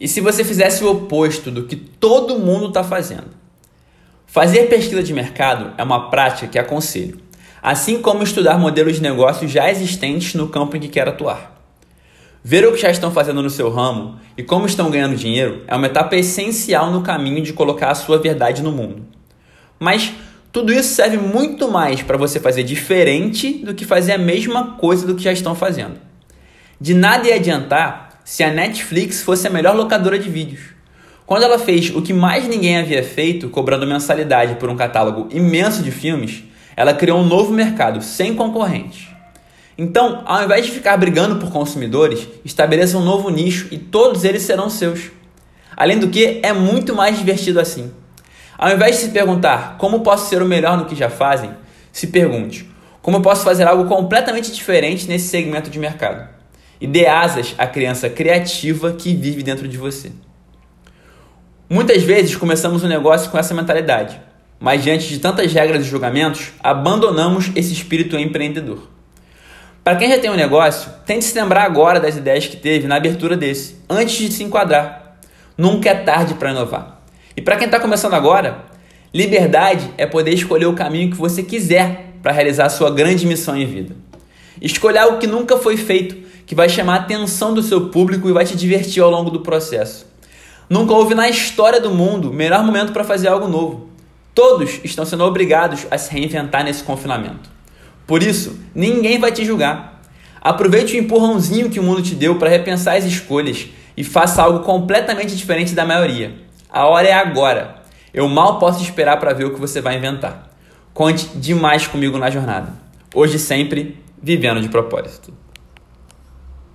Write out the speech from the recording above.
E se você fizesse o oposto do que todo mundo está fazendo? Fazer pesquisa de mercado é uma prática que aconselho, assim como estudar modelos de negócios já existentes no campo em que quer atuar. Ver o que já estão fazendo no seu ramo e como estão ganhando dinheiro é uma etapa essencial no caminho de colocar a sua verdade no mundo. Mas tudo isso serve muito mais para você fazer diferente do que fazer a mesma coisa do que já estão fazendo. De nada ia adiantar se a Netflix fosse a melhor locadora de vídeos. Quando ela fez o que mais ninguém havia feito, cobrando mensalidade por um catálogo imenso de filmes, ela criou um novo mercado sem concorrentes. Então, ao invés de ficar brigando por consumidores, estabeleça um novo nicho e todos eles serão seus. Além do que, é muito mais divertido assim. Ao invés de se perguntar como posso ser o melhor no que já fazem, se pergunte como posso fazer algo completamente diferente nesse segmento de mercado. E dê asas à criança criativa que vive dentro de você. Muitas vezes começamos um negócio com essa mentalidade, mas diante de tantas regras e julgamentos, abandonamos esse espírito empreendedor. Para quem já tem um negócio, tente se lembrar agora das ideias que teve na abertura desse, antes de se enquadrar. Nunca é tarde para inovar. E para quem está começando agora, liberdade é poder escolher o caminho que você quiser para realizar a sua grande missão em vida. Escolher algo que nunca foi feito, que vai chamar a atenção do seu público e vai te divertir ao longo do processo. Nunca houve na história do mundo melhor momento para fazer algo novo. Todos estão sendo obrigados a se reinventar nesse confinamento. Por isso, ninguém vai te julgar. Aproveite o empurrãozinho que o mundo te deu para repensar as escolhas e faça algo completamente diferente da maioria. A hora é agora. Eu mal posso esperar para ver o que você vai inventar. Conte demais comigo na jornada. Hoje sempre, vivendo de propósito.